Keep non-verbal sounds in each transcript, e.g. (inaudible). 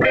欢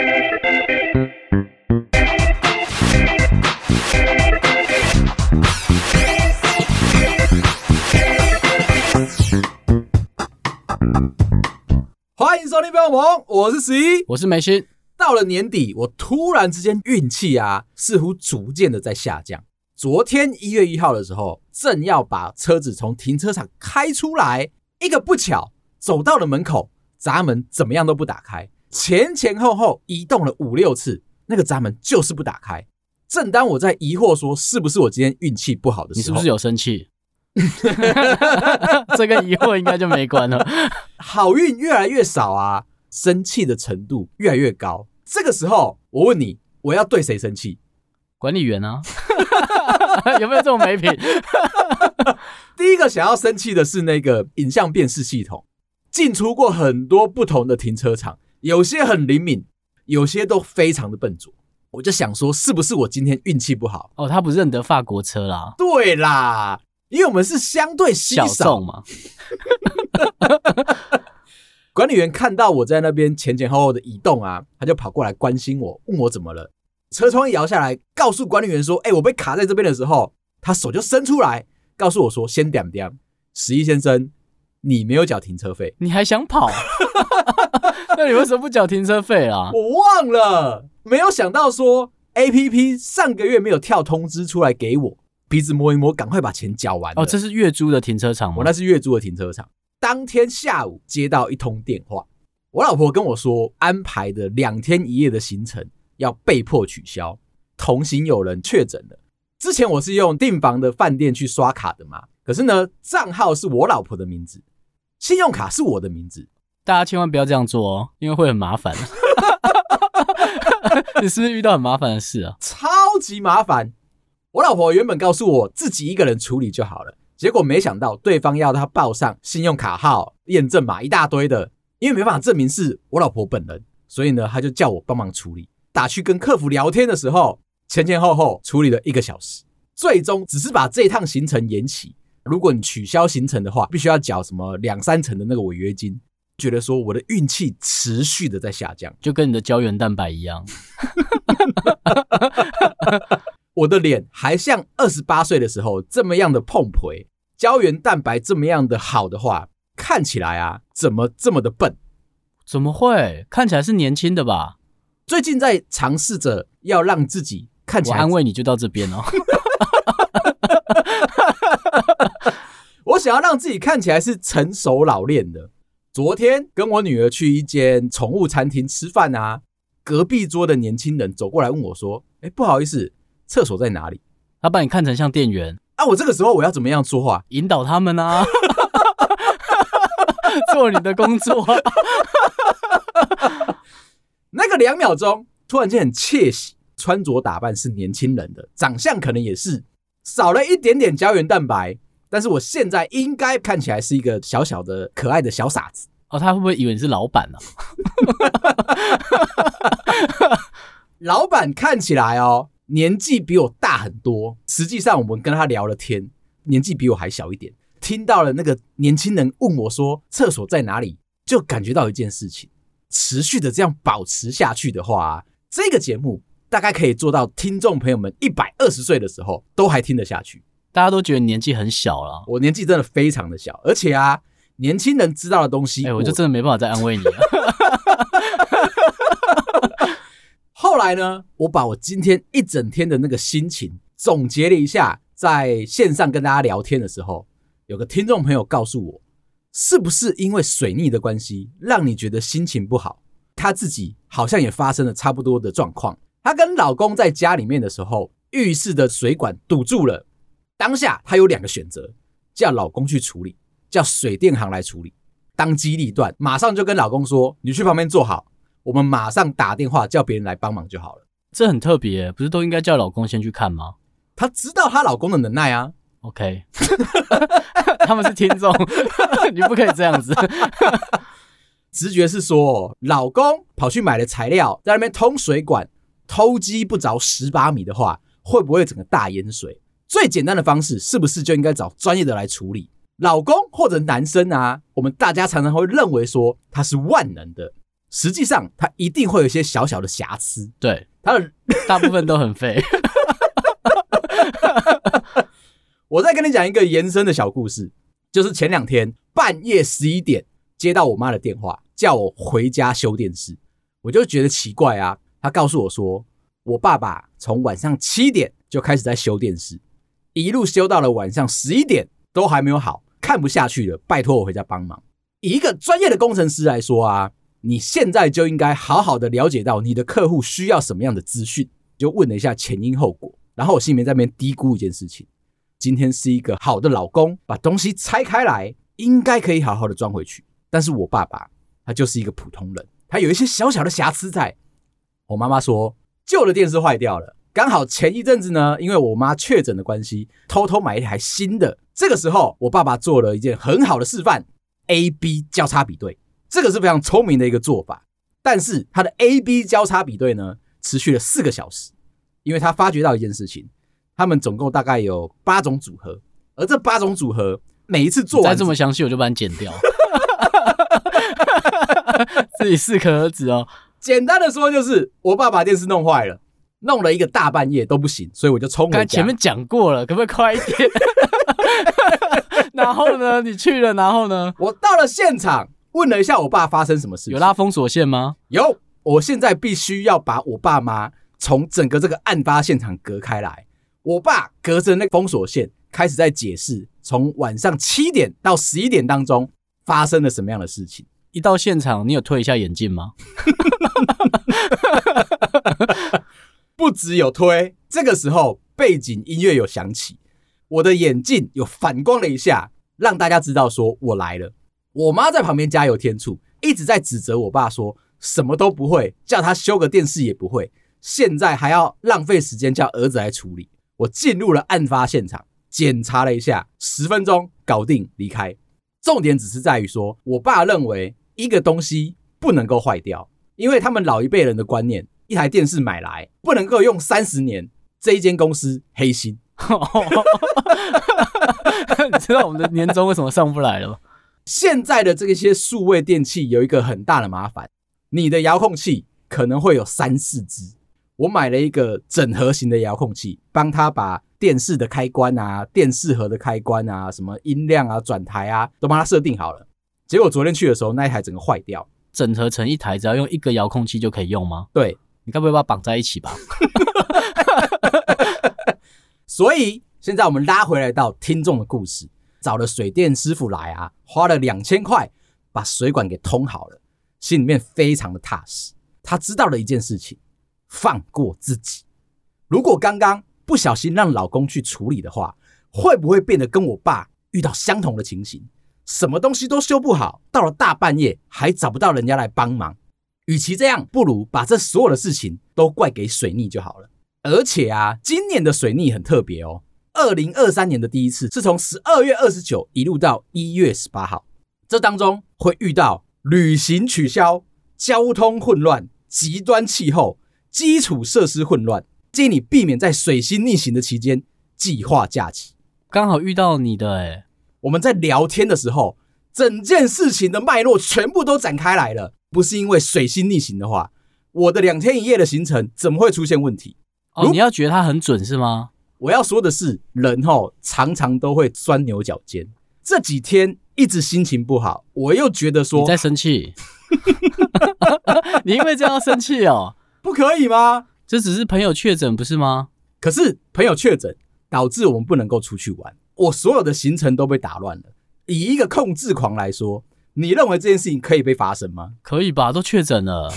迎收听《标萌》，我是十一，我是梅心。到了年底，我突然之间运气啊，似乎逐渐的在下降。昨天一月一号的时候，正要把车子从停车场开出来，一个不巧走到了门口，闸门怎么样都不打开，前前后后移动了五六次，那个闸门就是不打开。正当我在疑惑说是不是我今天运气不好的时候，你是不是有生气？(laughs) 这个疑惑应该就没关了。(laughs) 好运越来越少啊，生气的程度越来越高。这个时候，我问你，我要对谁生气？管理员啊，(laughs) 有没有这种没品？第一个想要生气的是那个影像辨识系统，进出过很多不同的停车场，有些很灵敏，有些都非常的笨拙。我就想说，是不是我今天运气不好？哦，他不认得法国车啦。对啦，因为我们是相对稀少小众嘛。(laughs) 管理员看到我在那边前前后后的移动啊，他就跑过来关心我，问我怎么了。车窗一摇下来，告诉管理员说：“哎、欸，我被卡在这边的时候，他手就伸出来，告诉我说：‘先点点，十一先生，你没有缴停车费，你还想跑？(laughs) (laughs) 那你为什么不缴停车费啊？’我忘了，没有想到说 APP 上个月没有跳通知出来给我，鼻子摸一摸，赶快把钱缴完。哦，这是月租的停车场吗？我那是月租的停车场。当天下午接到一通电话，我老婆跟我说，安排的两天一夜的行程。”要被迫取消，同行有人确诊了。之前我是用订房的饭店去刷卡的嘛，可是呢，账号是我老婆的名字，信用卡是我的名字，大家千万不要这样做哦，因为会很麻烦。(laughs) 你是不是遇到很麻烦的事啊？超级麻烦！我老婆原本告诉我自己一个人处理就好了，结果没想到对方要她报上信用卡号、验证码一大堆的，因为没办法证明是我老婆本人，所以呢，他就叫我帮忙处理。打去跟客服聊天的时候，前前后后处理了一个小时，最终只是把这一趟行程延期。如果你取消行程的话，必须要缴什么两三成的那个违约金。觉得说我的运气持续的在下降，就跟你的胶原蛋白一样。(laughs) 我的脸还像二十八岁的时候这么样的碰皮，胶原蛋白这么样的好的话，看起来啊，怎么这么的笨？怎么会？看起来是年轻的吧？最近在尝试着要让自己看起来，我安慰你就到这边哦。(laughs) 我想要让自己看起来是成熟老练的。昨天跟我女儿去一间宠物餐厅吃饭啊，隔壁桌的年轻人走过来问我说：“哎，不好意思，厕所在哪里？”他把你看成像店员啊？我这个时候我要怎么样说话引导他们啊？(laughs) 做你的工作。那个两秒钟，突然间很窃喜，穿着打扮是年轻人的，长相可能也是少了一点点胶原蛋白，但是我现在应该看起来是一个小小的可爱的小傻子哦。他会不会以为你是老板呢？(laughs) 老板看起来哦，年纪比我大很多，实际上我们跟他聊了天，年纪比我还小一点。听到了那个年轻人问我说厕所在哪里，就感觉到一件事情。持续的这样保持下去的话，这个节目大概可以做到听众朋友们一百二十岁的时候都还听得下去。大家都觉得年纪很小了，我年纪真的非常的小，而且啊，年轻人知道的东西，哎，我就真的没办法再安慰你了。(laughs) 后来呢，我把我今天一整天的那个心情总结了一下，在线上跟大家聊天的时候，有个听众朋友告诉我。是不是因为水逆的关系，让你觉得心情不好？她自己好像也发生了差不多的状况。她跟老公在家里面的时候，浴室的水管堵住了。当下她有两个选择：叫老公去处理，叫水电行来处理。当机立断，马上就跟老公说：“你去旁边坐好，我们马上打电话叫别人来帮忙就好了。”这很特别，不是都应该叫老公先去看吗？她知道她老公的能耐啊。OK，(laughs) 他们是听众，你不可以这样子。直觉是说，老公跑去买了材料，在那边通水管，偷鸡不着蚀把米的话，会不会整个大淹水？最简单的方式，是不是就应该找专业的来处理？老公或者男生啊，我们大家常常会认为说他是万能的，实际上他一定会有一些小小的瑕疵。对，他的大部分都很废。(laughs) 我再跟你讲一个延伸的小故事，就是前两天半夜十一点接到我妈的电话，叫我回家修电视，我就觉得奇怪啊。她告诉我说，我爸爸从晚上七点就开始在修电视，一路修到了晚上十一点都还没有好，看不下去了，拜托我回家帮忙。以一个专业的工程师来说啊，你现在就应该好好的了解到你的客户需要什么样的资讯，就问了一下前因后果，然后我心里面在那边嘀咕一件事情。今天是一个好的老公，把东西拆开来，应该可以好好的装回去。但是我爸爸他就是一个普通人，他有一些小小的瑕疵在。我妈妈说旧的电视坏掉了，刚好前一阵子呢，因为我妈确诊的关系，偷偷买一台新的。这个时候，我爸爸做了一件很好的示范：A B 交叉比对，这个是非常聪明的一个做法。但是他的 A B 交叉比对呢，持续了四个小时，因为他发觉到一件事情。他们总共大概有八种组合，而这八种组合每一次做完，再这么详细，我就把你剪掉。(laughs) (laughs) 自己适可而止哦。简单的说，就是我爸把电视弄坏了，弄了一个大半夜都不行，所以我就冲回家。刚前面讲过了，可不可以快一点？(laughs) 然后呢？你去了，然后呢？我到了现场，问了一下我爸发生什么事情。有拉封锁线吗？有。我现在必须要把我爸妈从整个这个案发现场隔开来。我爸隔着那个封锁线开始在解释，从晚上七点到十一点当中发生了什么样的事情。一到现场，你有推一下眼镜吗？(laughs) 不只有推，这个时候背景音乐有响起，我的眼镜有反光了一下，让大家知道说我来了。我妈在旁边加油添醋，一直在指责我爸说什么都不会，叫他修个电视也不会，现在还要浪费时间叫儿子来处理。我进入了案发现场，检查了一下，十分钟搞定，离开。重点只是在于说，我爸认为一个东西不能够坏掉，因为他们老一辈人的观念，一台电视买来不能够用三十年。这一间公司黑心。(laughs) 你知道我们的年终为什么上不来了吗？现在的这些数位电器有一个很大的麻烦，你的遥控器可能会有三四只。我买了一个整合型的遥控器，帮他把电视的开关啊、电视盒的开关啊、什么音量啊、转台啊，都帮他设定好了。结果昨天去的时候，那一台整个坏掉。整合成一台，只要用一个遥控器就可以用吗？对，你该不会把绑在一起吧？(laughs) 所以现在我们拉回来到听众的故事，找了水电师傅来啊，花了两千块把水管给通好了，心里面非常的踏实。他知道了一件事情。放过自己。如果刚刚不小心让老公去处理的话，会不会变得跟我爸遇到相同的情形？什么东西都修不好，到了大半夜还找不到人家来帮忙。与其这样，不如把这所有的事情都怪给水逆就好了。而且啊，今年的水逆很特别哦。二零二三年的第一次是从十二月二十九一路到一月十八号，这当中会遇到旅行取消、交通混乱、极端气候。基础设施混乱，建议你避免在水星逆行的期间计划假期。刚好遇到你的诶，我们在聊天的时候，整件事情的脉络全部都展开来了。不是因为水星逆行的话，我的两天一夜的行程怎么会出现问题？哦，你要觉得它很准是吗？我要说的是，人吼常常都会钻牛角尖。这几天一直心情不好，我又觉得说你在生气，(laughs) 你因为这样生气哦。不可以吗？这只是朋友确诊，不是吗？可是朋友确诊导致我们不能够出去玩，我所有的行程都被打乱了。以一个控制狂来说，你认为这件事情可以被发生吗？可以吧，都确诊了。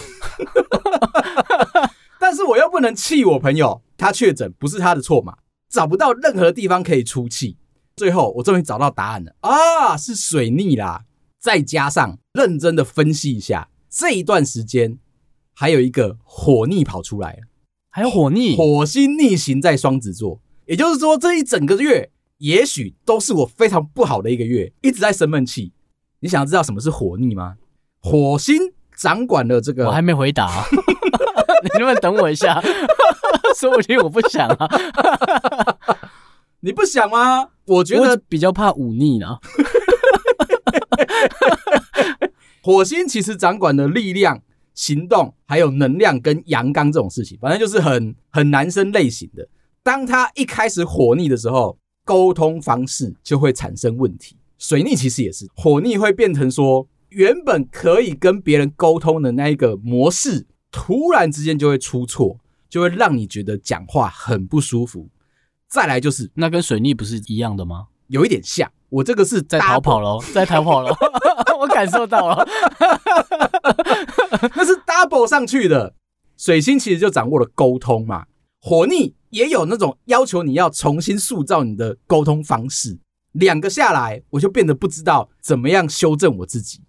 (laughs) 但是我又不能气我朋友，他确诊不是他的错嘛？找不到任何地方可以出气，最后我终于找到答案了啊，是水逆啦！再加上认真的分析一下这一段时间。还有一个火逆跑出来了，还有火逆，火星逆行在双子座，也就是说这一整个月，也许都是我非常不好的一个月，一直在生闷气。你想要知道什么是火逆吗？火星掌管了这个，我还没回答，(laughs) 你能不能等我一下？(laughs) 说不定我不想啊，(laughs) 你不想吗？我觉得比较怕忤逆呢。火星其实掌管了力量。行动，还有能量跟阳刚这种事情，反正就是很很男生类型的。当他一开始火逆的时候，沟通方式就会产生问题。水逆其实也是，火逆会变成说，原本可以跟别人沟通的那一个模式，突然之间就会出错，就会让你觉得讲话很不舒服。再来就是，那跟水逆不是一样的吗？有一点像。我这个是在逃跑喽，在逃跑喽，(laughs) 我感受到了，(laughs) 那是 double 上去的。水星其实就掌握了沟通嘛，火逆也有那种要求你要重新塑造你的沟通方式。两个下来，我就变得不知道怎么样修正我自己。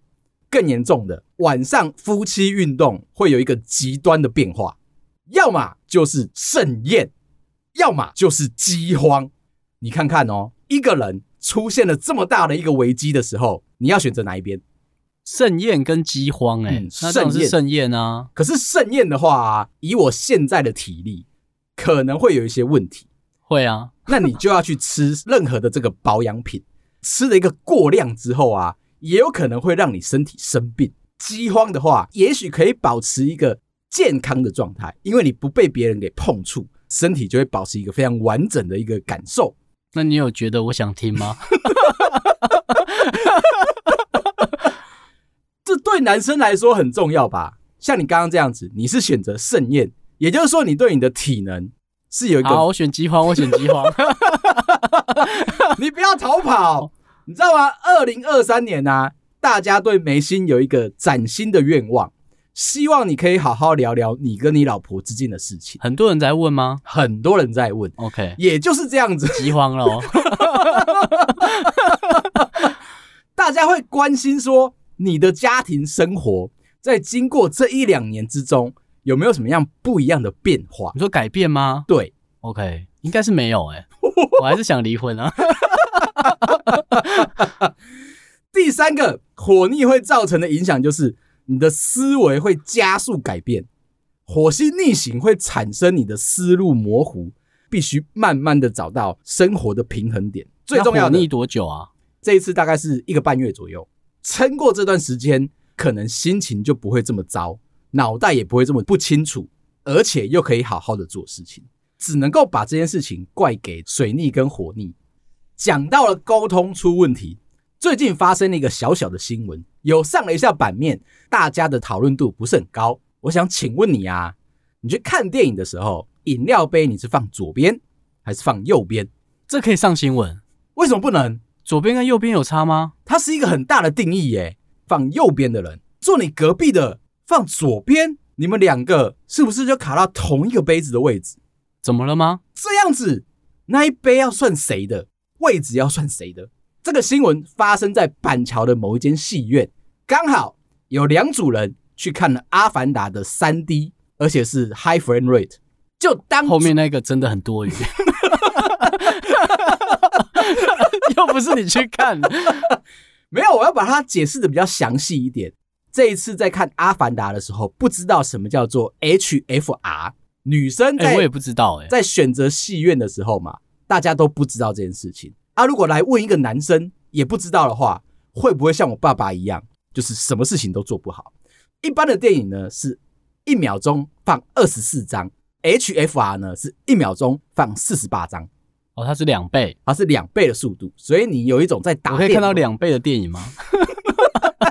更严重的，晚上夫妻运动会有一个极端的变化，要么就是盛宴，要么就是饥荒。你看看哦，一个人。出现了这么大的一个危机的时候，你要选择哪一边？盛宴跟饥荒、欸，哎、嗯，那这是盛宴啊。可是盛宴的话、啊，以我现在的体力，可能会有一些问题。会啊，那你就要去吃任何的这个保养品，吃了一个过量之后啊，也有可能会让你身体生病。饥荒的话，也许可以保持一个健康的状态，因为你不被别人给碰触，身体就会保持一个非常完整的一个感受。那你有觉得我想听吗？(laughs) 这对男生来说很重要吧？像你刚刚这样子，你是选择盛宴，也就是说你对你的体能是有一个。好，我选饥荒，我选饥荒。(laughs) 你不要逃跑，你知道吗？二零二三年啊，大家对眉心有一个崭新的愿望。希望你可以好好聊聊你跟你老婆之间的事情。很多人在问吗？很多人在问。OK，也就是这样子，饥荒了哦。(laughs) 大家会关心说，你的家庭生活在经过这一两年之中有没有什么样不一样的变化？你说改变吗？对，OK，应该是没有哎、欸，(laughs) 我还是想离婚啊。第三个火逆会造成的影响就是。你的思维会加速改变，火星逆行会产生你的思路模糊，必须慢慢的找到生活的平衡点。最重要的，逆多久啊？这一次大概是一个半月左右，撑过这段时间，可能心情就不会这么糟，脑袋也不会这么不清楚，而且又可以好好的做事情。只能够把这件事情怪给水逆跟火逆。讲到了沟通出问题。最近发生了一个小小的新闻，有上了一下版面，大家的讨论度不是很高。我想请问你啊，你去看电影的时候，饮料杯你是放左边还是放右边？这可以上新闻？为什么不能？左边跟右边有差吗？它是一个很大的定义耶。放右边的人坐你隔壁的放左边，你们两个是不是就卡到同一个杯子的位置？怎么了吗？这样子，那一杯要算谁的？位置要算谁的？这个新闻发生在板桥的某一间戏院，刚好有两组人去看了《阿凡达》的三 D，而且是 High Frame Rate。就当后面那个真的很多余，(laughs) 又不是你去看，(laughs) 没有，我要把它解释的比较详细一点。这一次在看《阿凡达》的时候，不知道什么叫做 HFR，女生在、欸、我也不知道哎、欸，在选择戏院的时候嘛，大家都不知道这件事情。啊，如果来问一个男生也不知道的话，会不会像我爸爸一样，就是什么事情都做不好？一般的电影呢，是一秒钟放二十四张，HFR 呢是一秒钟放四十八张。哦，它是两倍，它是两倍的速度，所以你有一种在打。我可以看到两倍的电影吗？(laughs)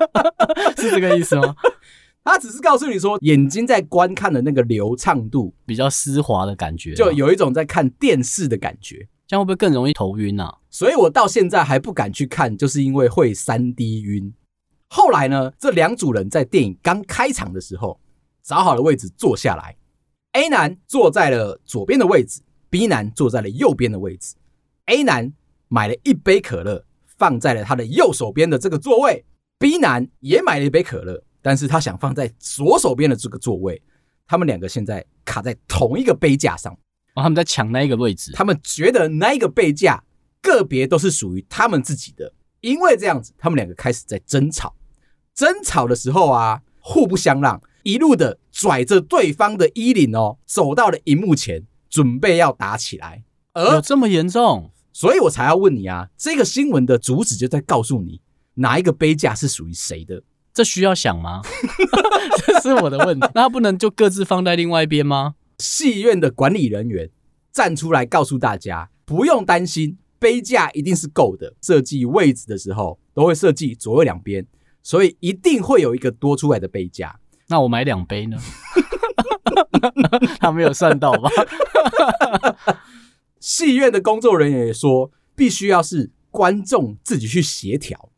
(laughs) 是这个意思吗？(laughs) 他只是告诉你说，眼睛在观看的那个流畅度比较丝滑的感觉，就有一种在看电视的感觉。这样会不会更容易头晕啊？所以我到现在还不敢去看，就是因为会三 D 晕。后来呢，这两组人在电影刚开场的时候，找好了位置坐下来。A 男坐在了左边的位置，B 男坐在了右边的位置。A 男买了一杯可乐，放在了他的右手边的这个座位。B 男也买了一杯可乐，但是他想放在左手边的这个座位。他们两个现在卡在同一个杯架上。哦，他们在抢那一个位置。他们觉得那一个杯架个别都是属于他们自己的，因为这样子，他们两个开始在争吵。争吵的时候啊，互不相让，一路的拽着对方的衣领哦，走到了荧幕前，准备要打起来。有这么严重？所以我才要问你啊，这个新闻的主旨就在告诉你，哪一个杯架是属于谁的？这需要想吗？(laughs) 这是我的问题。(laughs) 那他不能就各自放在另外一边吗？戏院的管理人员站出来告诉大家，不用担心，杯架一定是够的。设计位置的时候都会设计左右两边，所以一定会有一个多出来的杯架。那我买两杯呢？(laughs) 他没有算到吧？戏院的工作人员也说，必须要是观众自己去协调。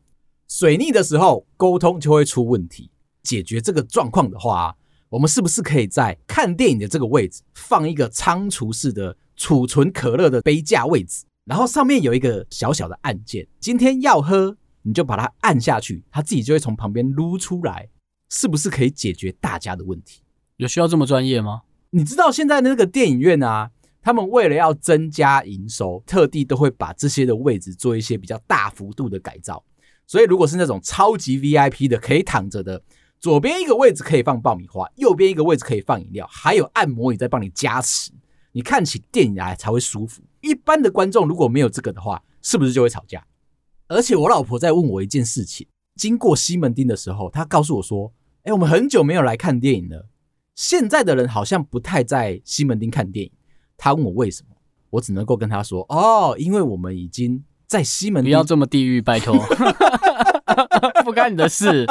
水逆的时候，沟通就会出问题。解决这个状况的话，我们是不是可以在看电影的这个位置放一个仓储式的储存可乐的杯架位置？然后上面有一个小小的按键，今天要喝你就把它按下去，它自己就会从旁边撸出来。是不是可以解决大家的问题？有需要这么专业吗？你知道现在那个电影院啊，他们为了要增加营收，特地都会把这些的位置做一些比较大幅度的改造。所以如果是那种超级 VIP 的，可以躺着的，左边一个位置可以放爆米花，右边一个位置可以放饮料，还有按摩椅在帮你加持，你看起电影来才会舒服。一般的观众如果没有这个的话，是不是就会吵架？而且我老婆在问我一件事情。经过西门町的时候，她告诉我说：“哎，我们很久没有来看电影了。现在的人好像不太在西门町看电影。”她问我为什么，我只能够跟她说：“哦，因为我们已经在西门町。”不要这么地狱，拜托，(laughs) 不干你的事。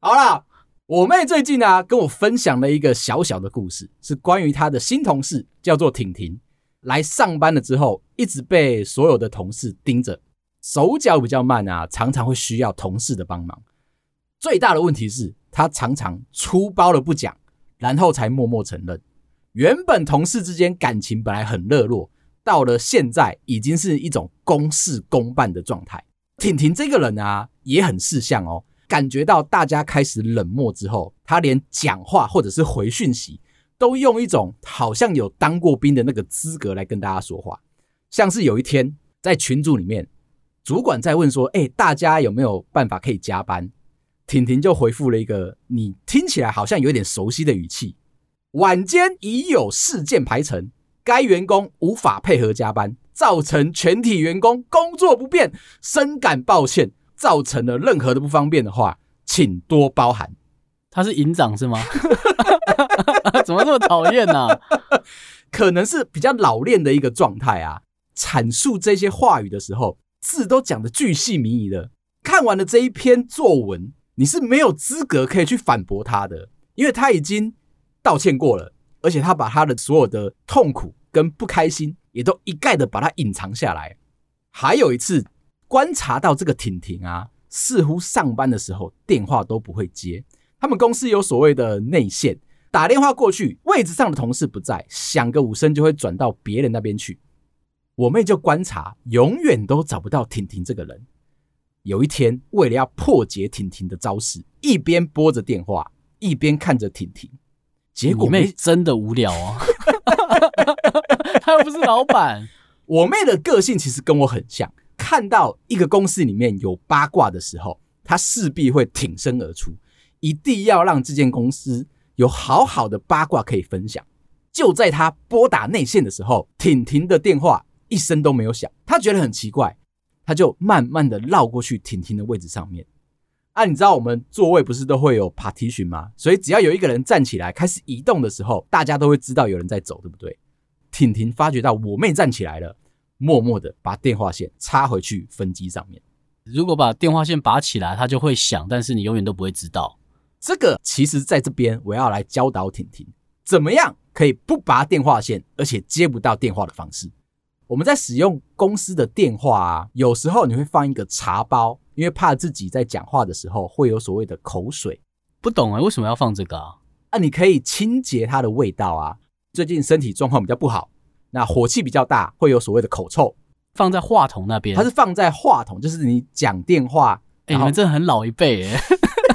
好啦，我妹最近啊跟我分享了一个小小的故事，是关于她的新同事，叫做婷婷。来上班了之后，一直被所有的同事盯着。手脚比较慢啊，常常会需要同事的帮忙。最大的问题是，她常常粗暴了不讲，然后才默默承认。原本同事之间感情本来很热络，到了现在已经是一种公事公办的状态。婷婷这个人啊，也很识相哦。感觉到大家开始冷漠之后，他连讲话或者是回讯息，都用一种好像有当过兵的那个资格来跟大家说话。像是有一天在群组里面。主管在问说：“哎，大家有没有办法可以加班？”婷婷就回复了一个你听起来好像有点熟悉的语气：“晚间已有事件排程，该员工无法配合加班，造成全体员工工作不便，深感抱歉。造成了任何的不方便的话，请多包涵。”他是营长是吗？(laughs) 怎么这么讨厌呢？可能是比较老练的一个状态啊。阐述这些话语的时候。字都讲的巨细靡遗的，看完了这一篇作文，你是没有资格可以去反驳他的，因为他已经道歉过了，而且他把他的所有的痛苦跟不开心也都一概的把它隐藏下来。还有一次观察到这个婷婷啊，似乎上班的时候电话都不会接，他们公司有所谓的内线，打电话过去，位置上的同事不在，响个五声就会转到别人那边去。我妹就观察，永远都找不到婷婷这个人。有一天，为了要破解婷婷的招式，一边拨着电话，一边看着婷婷。结果，妹真的无聊啊！(laughs) 她又不是老板。(laughs) 我妹的个性其实跟我很像，看到一个公司里面有八卦的时候，她势必会挺身而出，一定要让这间公司有好好的八卦可以分享。就在她拨打内线的时候，婷婷的电话。一声都没有响，她觉得很奇怪，她就慢慢的绕过去婷婷的位置上面。啊，你知道我们座位不是都会有 partition 吗？所以只要有一个人站起来开始移动的时候，大家都会知道有人在走，对不对？婷婷发觉到我妹站起来了，默默的把电话线插回去分机上面。如果把电话线拔起来，它就会响，但是你永远都不会知道。这个其实在这边我要来教导婷婷，怎么样可以不拔电话线，而且接不到电话的方式。我们在使用公司的电话啊，有时候你会放一个茶包，因为怕自己在讲话的时候会有所谓的口水。不懂啊，为什么要放这个啊？啊，你可以清洁它的味道啊。最近身体状况比较不好，那火气比较大，会有所谓的口臭。放在话筒那边，它是放在话筒，就是你讲电话。哎、欸，你们真的很老一辈哎，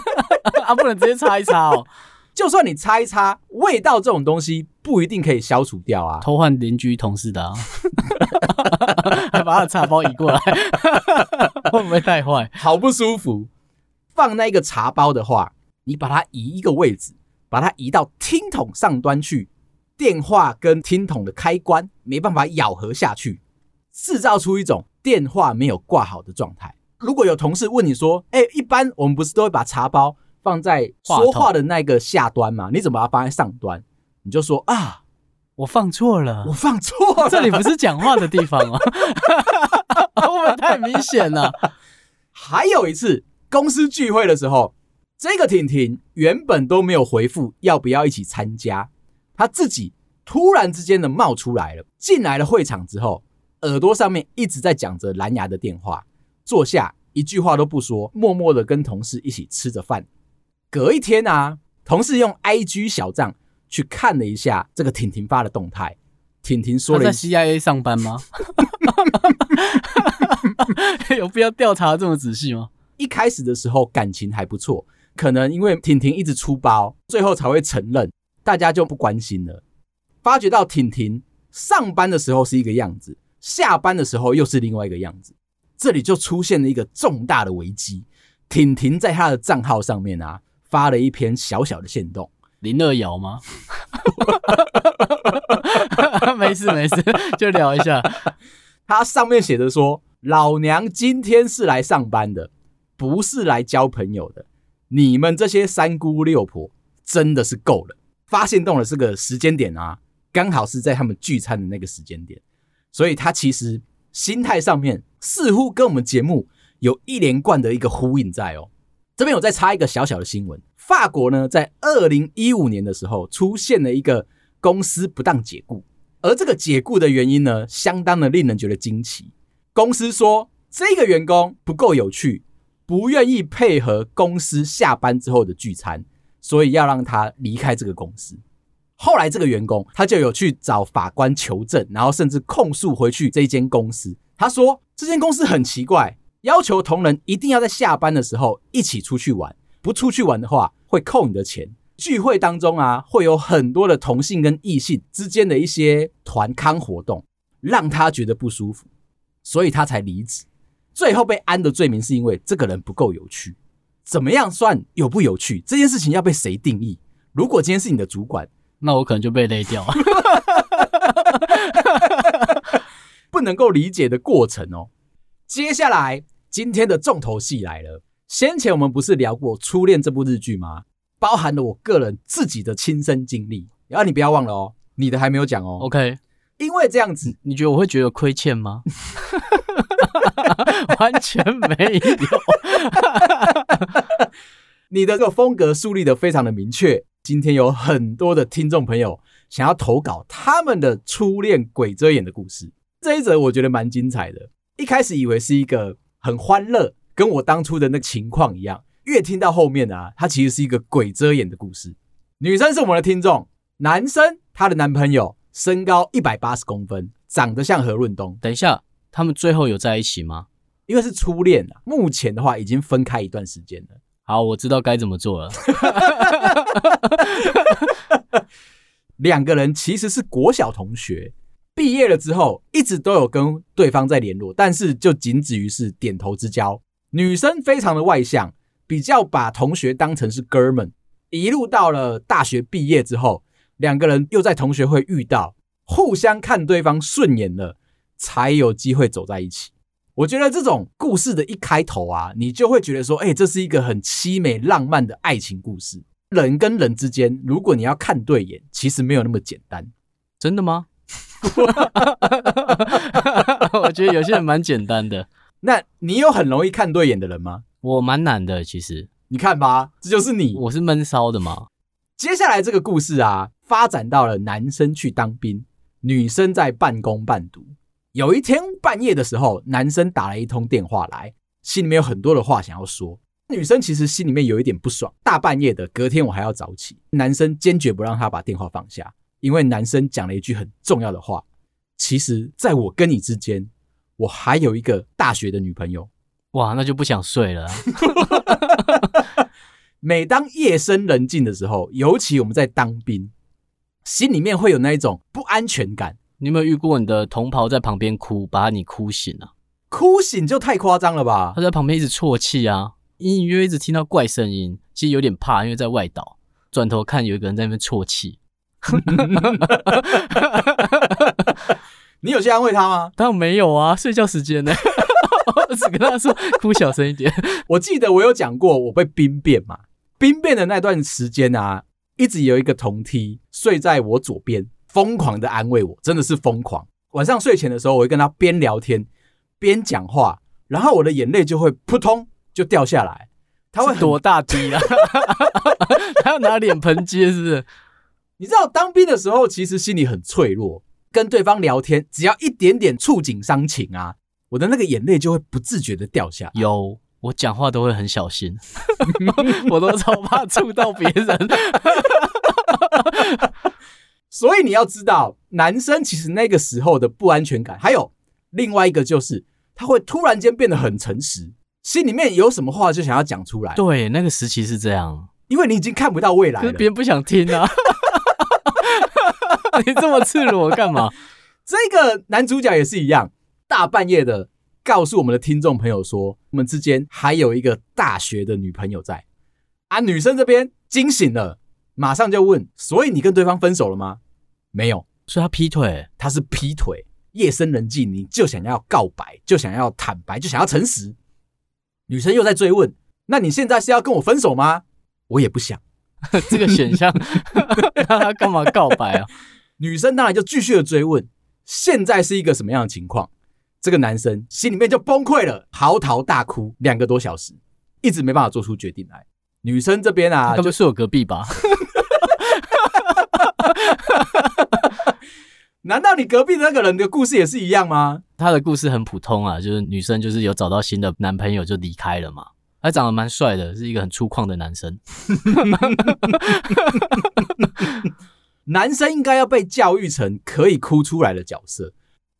(laughs) 啊，不能直接擦一擦哦。(laughs) 就算你擦一擦，味道这种东西不一定可以消除掉啊。偷换邻居同事的啊，(laughs) (laughs) 还把他的茶包移过来，(laughs) 会不会太坏？好不舒服。放那个茶包的话，你把它移一个位置，把它移到听筒上端去，电话跟听筒的开关没办法咬合下去，制造出一种电话没有挂好的状态。如果有同事问你说：“哎，一般我们不是都会把茶包？”放在说话的那个下端嘛，你怎么把它放在上端？你就说啊，我放错了，我放错了，这里不是讲话的地方啊，(laughs) 会不会太明显了？(laughs) 还有一次公司聚会的时候，这个婷婷原本都没有回复要不要一起参加，她自己突然之间的冒出来了，进来了会场之后，耳朵上面一直在讲着蓝牙的电话，坐下一句话都不说，默默的跟同事一起吃着饭。隔一天啊，同事用 IG 小账。去看了一下这个婷婷发的动态，婷婷说了：“在 CIA 上班吗？(laughs) 有必要调查这么仔细吗？”一开始的时候感情还不错，可能因为婷婷一直出包，最后才会承认，大家就不关心了。发觉到婷婷上班的时候是一个样子，下班的时候又是另外一个样子，这里就出现了一个重大的危机。婷婷在她的账号上面啊，发了一篇小小的线动。林乐瑶吗？(laughs) 没事没事，就聊一下。他上面写的说：“老娘今天是来上班的，不是来交朋友的。你们这些三姑六婆真的是够了。”发现动了这个时间点啊，刚好是在他们聚餐的那个时间点，所以他其实心态上面似乎跟我们节目有一连贯的一个呼应在哦。这边我再插一个小小的新闻。法国呢，在二零一五年的时候，出现了一个公司不当解雇，而这个解雇的原因呢，相当的令人觉得惊奇。公司说这个员工不够有趣，不愿意配合公司下班之后的聚餐，所以要让他离开这个公司。后来这个员工他就有去找法官求证，然后甚至控诉回去这间公司。他说这间公司很奇怪，要求同仁一定要在下班的时候一起出去玩。不出去玩的话，会扣你的钱。聚会当中啊，会有很多的同性跟异性之间的一些团康活动，让他觉得不舒服，所以他才离职。最后被安的罪名是因为这个人不够有趣。怎么样算有不有趣？这件事情要被谁定义？如果今天是你的主管，那我可能就被勒掉。(laughs) 不能够理解的过程哦。接下来今天的重头戏来了。先前我们不是聊过《初恋》这部日剧吗？包含了我个人自己的亲身经历，然后你不要忘了哦，你的还没有讲哦。OK，因为这样子，你觉得我会觉得亏欠吗？(laughs) 完全没有。你的这个风格树立的非常的明确。今天有很多的听众朋友想要投稿他们的初恋鬼遮眼的故事，这一则我觉得蛮精彩的。一开始以为是一个很欢乐。跟我当初的那个情况一样，越听到后面啊，它其实是一个鬼遮眼的故事。女生是我们的听众，男生他的男朋友身高一百八十公分，长得像何润东。等一下，他们最后有在一起吗？因为是初恋啊，目前的话已经分开一段时间了。好，我知道该怎么做了。(laughs) 两个人其实是国小同学，毕业了之后一直都有跟对方在联络，但是就仅止于是点头之交。女生非常的外向，比较把同学当成是哥们。一路到了大学毕业之后，两个人又在同学会遇到，互相看对方顺眼了，才有机会走在一起。我觉得这种故事的一开头啊，你就会觉得说，哎，这是一个很凄美浪漫的爱情故事。人跟人之间，如果你要看对眼，其实没有那么简单。真的吗？(laughs) 我觉得有些人蛮简单的。那你有很容易看对眼的人吗？我蛮难的，其实。你看吧，这就是你。我是闷骚的嘛。接下来这个故事啊，发展到了男生去当兵，女生在半工半读。有一天半夜的时候，男生打了一通电话来，心里面有很多的话想要说。女生其实心里面有一点不爽，大半夜的，隔天我还要早起。男生坚决不让她把电话放下，因为男生讲了一句很重要的话：其实，在我跟你之间。我还有一个大学的女朋友，哇，那就不想睡了。每当夜深人静的时候，尤其我们在当兵，心里面会有那一种不安全感。你有没有遇过你的同袍在旁边哭，把你哭醒啊？哭醒就太夸张了吧？他在旁边一直啜泣啊，隐隐约约一直听到怪声音，其实有点怕，因为在外岛，转头看有一个人在那边啜泣。(laughs) 你有去安慰他吗？当然没有啊，睡觉时间呢，(laughs) 我只跟他说哭小声一点。我记得我有讲过我被兵变嘛，兵变的那段时间啊，一直有一个同梯睡在我左边，疯狂的安慰我，真的是疯狂。晚上睡前的时候，我会跟他边聊天边讲话，然后我的眼泪就会扑通就掉下来。他会多大滴啊？(laughs) 他要拿脸盆接，是不是？你知道当兵的时候，其实心里很脆弱，跟对方聊天，只要一点点触景伤情啊，我的那个眼泪就会不自觉的掉下来。有，我讲话都会很小心，(laughs) 我都超怕触到别人。(laughs) 所以你要知道，男生其实那个时候的不安全感，还有另外一个就是，他会突然间变得很诚实，心里面有什么话就想要讲出来。对，那个时期是这样，因为你已经看不到未来了，别人不想听啊。(laughs) 你这么赤裸干嘛？(laughs) 这个男主角也是一样，大半夜的告诉我们的听众朋友说，我们之间还有一个大学的女朋友在。啊，女生这边惊醒了，马上就问：所以你跟对方分手了吗？没有，所以他劈腿，他是劈腿。夜深人静，你就想要告白，就想要坦白，就想要诚实。女生又在追问：那你现在是要跟我分手吗？我也不想。(laughs) 这个选项，(laughs) 他干嘛告白啊？女生当然就继续的追问，现在是一个什么样的情况？这个男生心里面就崩溃了，嚎啕大哭两个多小时，一直没办法做出决定来。女生这边啊，就是我隔壁吧？(laughs) 难道你隔壁的那个人的故事也是一样吗？他的故事很普通啊，就是女生就是有找到新的男朋友就离开了嘛。他长得蛮帅的，是一个很粗犷的男生。(laughs) 男生应该要被教育成可以哭出来的角色。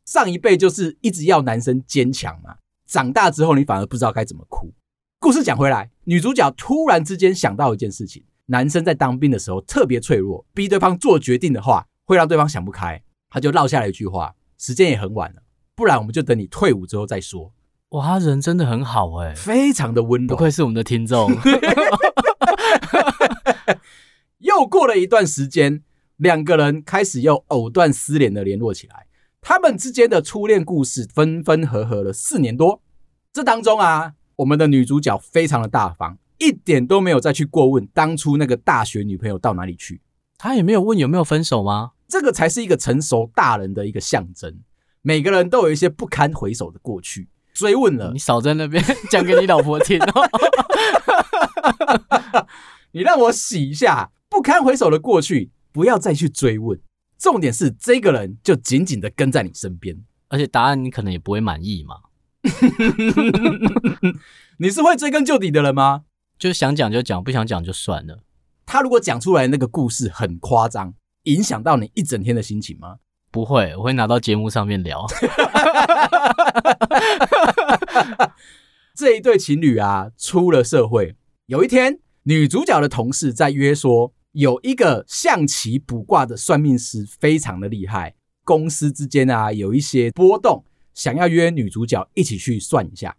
上一辈就是一直要男生坚强嘛，长大之后你反而不知道该怎么哭。故事讲回来，女主角突然之间想到一件事情：男生在当兵的时候特别脆弱，逼对方做决定的话会让对方想不开。他就落下了一句话：“时间也很晚了，不然我们就等你退伍之后再说。”哇，他人真的很好哎、欸，非常的温柔，不愧是我们的听众。(laughs) (laughs) 又过了一段时间，两个人开始又藕断丝连的联络起来。他们之间的初恋故事分分合合了四年多。这当中啊，我们的女主角非常的大方，一点都没有再去过问当初那个大学女朋友到哪里去。她也没有问有没有分手吗？这个才是一个成熟大人的一个象征。每个人都有一些不堪回首的过去。追问了，你少在那边讲给你老婆听哦。(laughs) 你让我洗一下不堪回首的过去，不要再去追问。重点是这个人就紧紧的跟在你身边，而且答案你可能也不会满意嘛。(laughs) 你是会追根究底的人吗？就想讲就讲，不想讲就算了。他如果讲出来那个故事很夸张，影响到你一整天的心情吗？不会，我会拿到节目上面聊。(laughs) 这一对情侣啊，出了社会，有一天，女主角的同事在约说，有一个象棋卜卦的算命师非常的厉害，公司之间啊有一些波动，想要约女主角一起去算一下。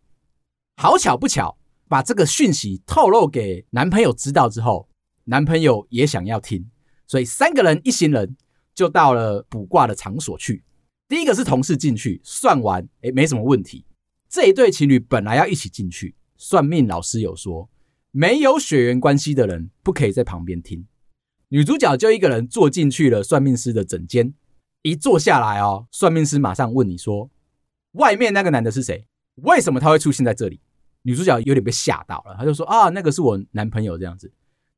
好巧不巧，把这个讯息透露给男朋友知道之后，男朋友也想要听，所以三个人一行人。就到了卜卦的场所去。第一个是同事进去算完，诶，没什么问题。这一对情侣本来要一起进去，算命老师有说，没有血缘关系的人不可以在旁边听。女主角就一个人坐进去了算命师的诊间。一坐下来哦，算命师马上问你说：“外面那个男的是谁？为什么他会出现在这里？”女主角有点被吓到了，她就说：“啊，那个是我男朋友，这样子。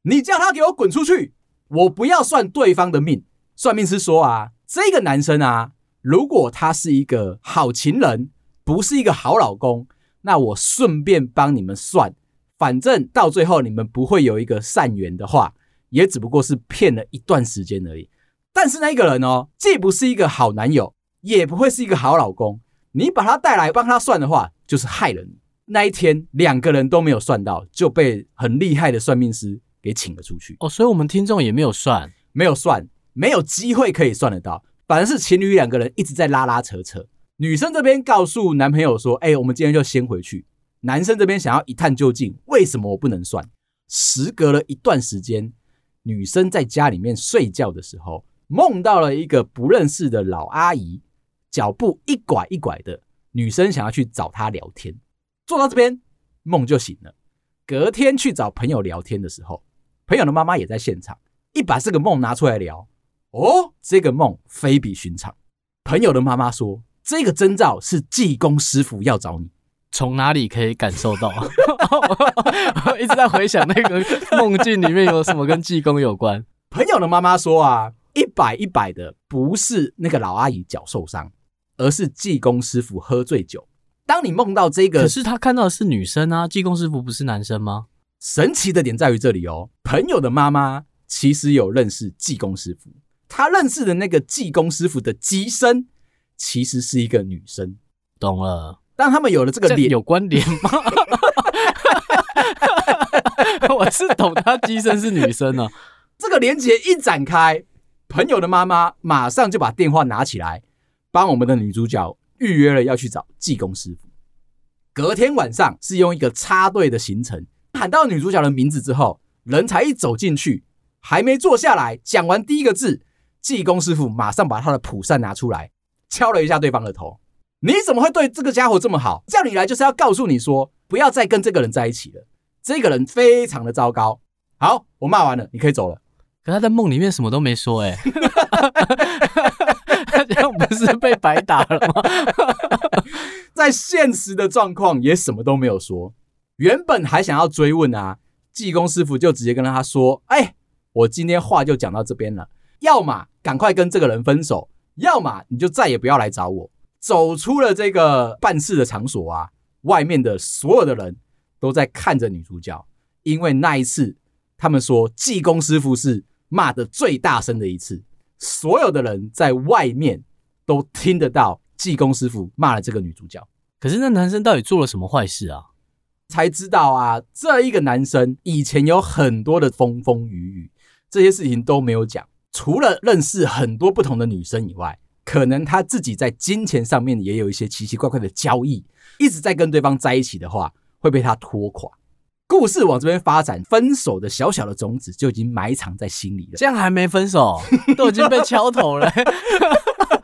你叫他给我滚出去，我不要算对方的命。”算命师说啊，这个男生啊，如果他是一个好情人，不是一个好老公，那我顺便帮你们算，反正到最后你们不会有一个善缘的话，也只不过是骗了一段时间而已。但是那个人哦，既不是一个好男友，也不会是一个好老公，你把他带来帮他算的话，就是害了你。那一天两个人都没有算到，就被很厉害的算命师给请了出去。哦，所以我们听众也没有算，没有算。没有机会可以算得到，反而是情侣两个人一直在拉拉扯扯。女生这边告诉男朋友说：“哎，我们今天就先回去。”男生这边想要一探究竟，为什么我不能算？时隔了一段时间，女生在家里面睡觉的时候，梦到了一个不认识的老阿姨，脚步一拐一拐的。女生想要去找她聊天，坐到这边，梦就醒了。隔天去找朋友聊天的时候，朋友的妈妈也在现场，一把这个梦拿出来聊。哦，这个梦非比寻常。朋友的妈妈说，这个征兆是济公师傅要找你。从哪里可以感受到？(laughs) 我一直在回想那个梦境里面有什么跟济公有关。朋友的妈妈说啊，一百一百的不是那个老阿姨脚受伤，而是济公师傅喝醉酒。当你梦到这个，可是他看到的是女生啊，济公师傅不是男生吗？神奇的点在于这里哦，朋友的妈妈其实有认识济公师傅，她认识的那个济公师傅的机身其实是一个女生。懂了。当他们有了这个连有关联吗？(laughs) 我是懂他机身是女生呢、啊。这个连接一展开，朋友的妈妈马上就把电话拿起来，帮我们的女主角预约了要去找技工师傅。隔天晚上是用一个插队的行程，喊到女主角的名字之后，人才一走进去，还没坐下来，讲完第一个字，技工师傅马上把他的蒲扇拿出来，敲了一下对方的头。你怎么会对这个家伙这么好？叫你来就是要告诉你说，不要再跟这个人在一起了。这个人非常的糟糕。好，我骂完了，你可以走了。可他在梦里面什么都没说，哎，他这样不是被白打了吗？在现实的状况也什么都没有说。原本还想要追问啊，济公师傅就直接跟他说：“哎，我今天话就讲到这边了，要么赶快跟这个人分手，要么你就再也不要来找我。”走出了这个办事的场所啊，外面的所有的人都在看着女主角，因为那一次他们说济公师傅是骂的最大声的一次，所有的人在外面都听得到济公师傅骂了这个女主角。可是那男生到底做了什么坏事啊？才知道啊，这一个男生以前有很多的风风雨雨，这些事情都没有讲，除了认识很多不同的女生以外。可能他自己在金钱上面也有一些奇奇怪怪的交易，一直在跟对方在一起的话，会被他拖垮。故事往这边发展，分手的小小的种子就已经埋藏在心里了。这样还没分手，都已经被敲头了。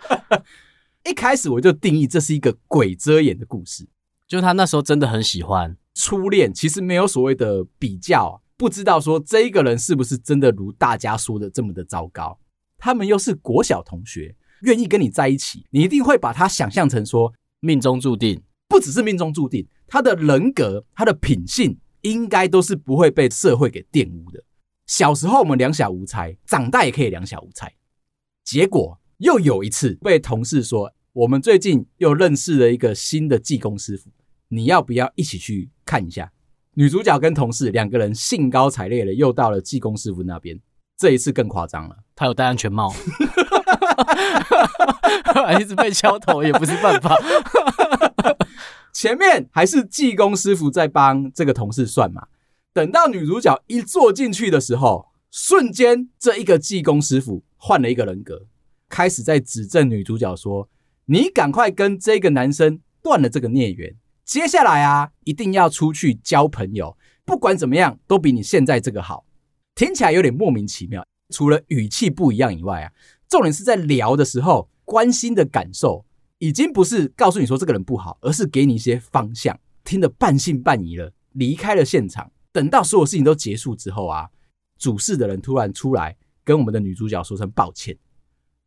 (laughs) 一开始我就定义这是一个鬼遮眼的故事，就他那时候真的很喜欢初恋，其实没有所谓的比较，不知道说这一个人是不是真的如大家说的这么的糟糕。他们又是国小同学。愿意跟你在一起，你一定会把他想象成说命中注定，不只是命中注定，他的人格、他的品性应该都是不会被社会给玷污的。小时候我们两小无猜，长大也可以两小无猜。结果又有一次被同事说，我们最近又认识了一个新的技工师傅，你要不要一起去看一下？女主角跟同事两个人兴高采烈的又到了技工师傅那边，这一次更夸张了，他有戴安全帽。(laughs) 一直被敲头也不是办法。前面还是济公师傅在帮这个同事算嘛。等到女主角一坐进去的时候，瞬间这一个济公师傅换了一个人格，开始在指证女主角说：“你赶快跟这个男生断了这个孽缘，接下来啊，一定要出去交朋友，不管怎么样都比你现在这个好。”听起来有点莫名其妙，除了语气不一样以外啊。重点是在聊的时候，关心的感受已经不是告诉你说这个人不好，而是给你一些方向。听得半信半疑了，离开了现场。等到所有事情都结束之后啊，主事的人突然出来跟我们的女主角说声抱歉，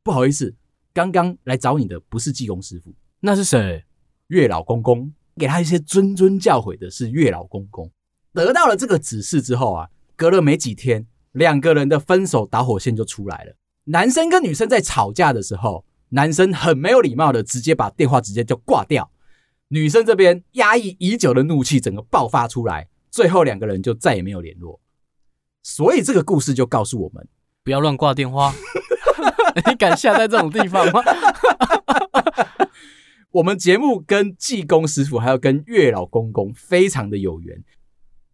不好意思，刚刚来找你的不是济公师傅，那是谁？月老公公。给他一些谆谆教诲的是月老公公。得到了这个指示之后啊，隔了没几天，两个人的分手导火线就出来了。男生跟女生在吵架的时候，男生很没有礼貌的直接把电话直接就挂掉，女生这边压抑已久的怒气整个爆发出来，最后两个人就再也没有联络。所以这个故事就告诉我们，不要乱挂电话。(laughs) 你敢下在这种地方吗？(laughs) 我们节目跟济公师傅还有跟月老公公非常的有缘，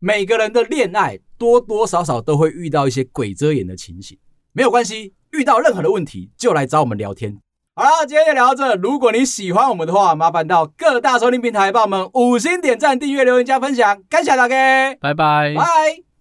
每个人的恋爱多多少少都会遇到一些鬼遮眼的情形，没有关系。遇到任何的问题就来找我们聊天。好了，今天就聊到这。如果你喜欢我们的话，麻烦到各大收听平台帮我们五星点赞、订阅、留言、加分享，感谢大家，拜拜，拜。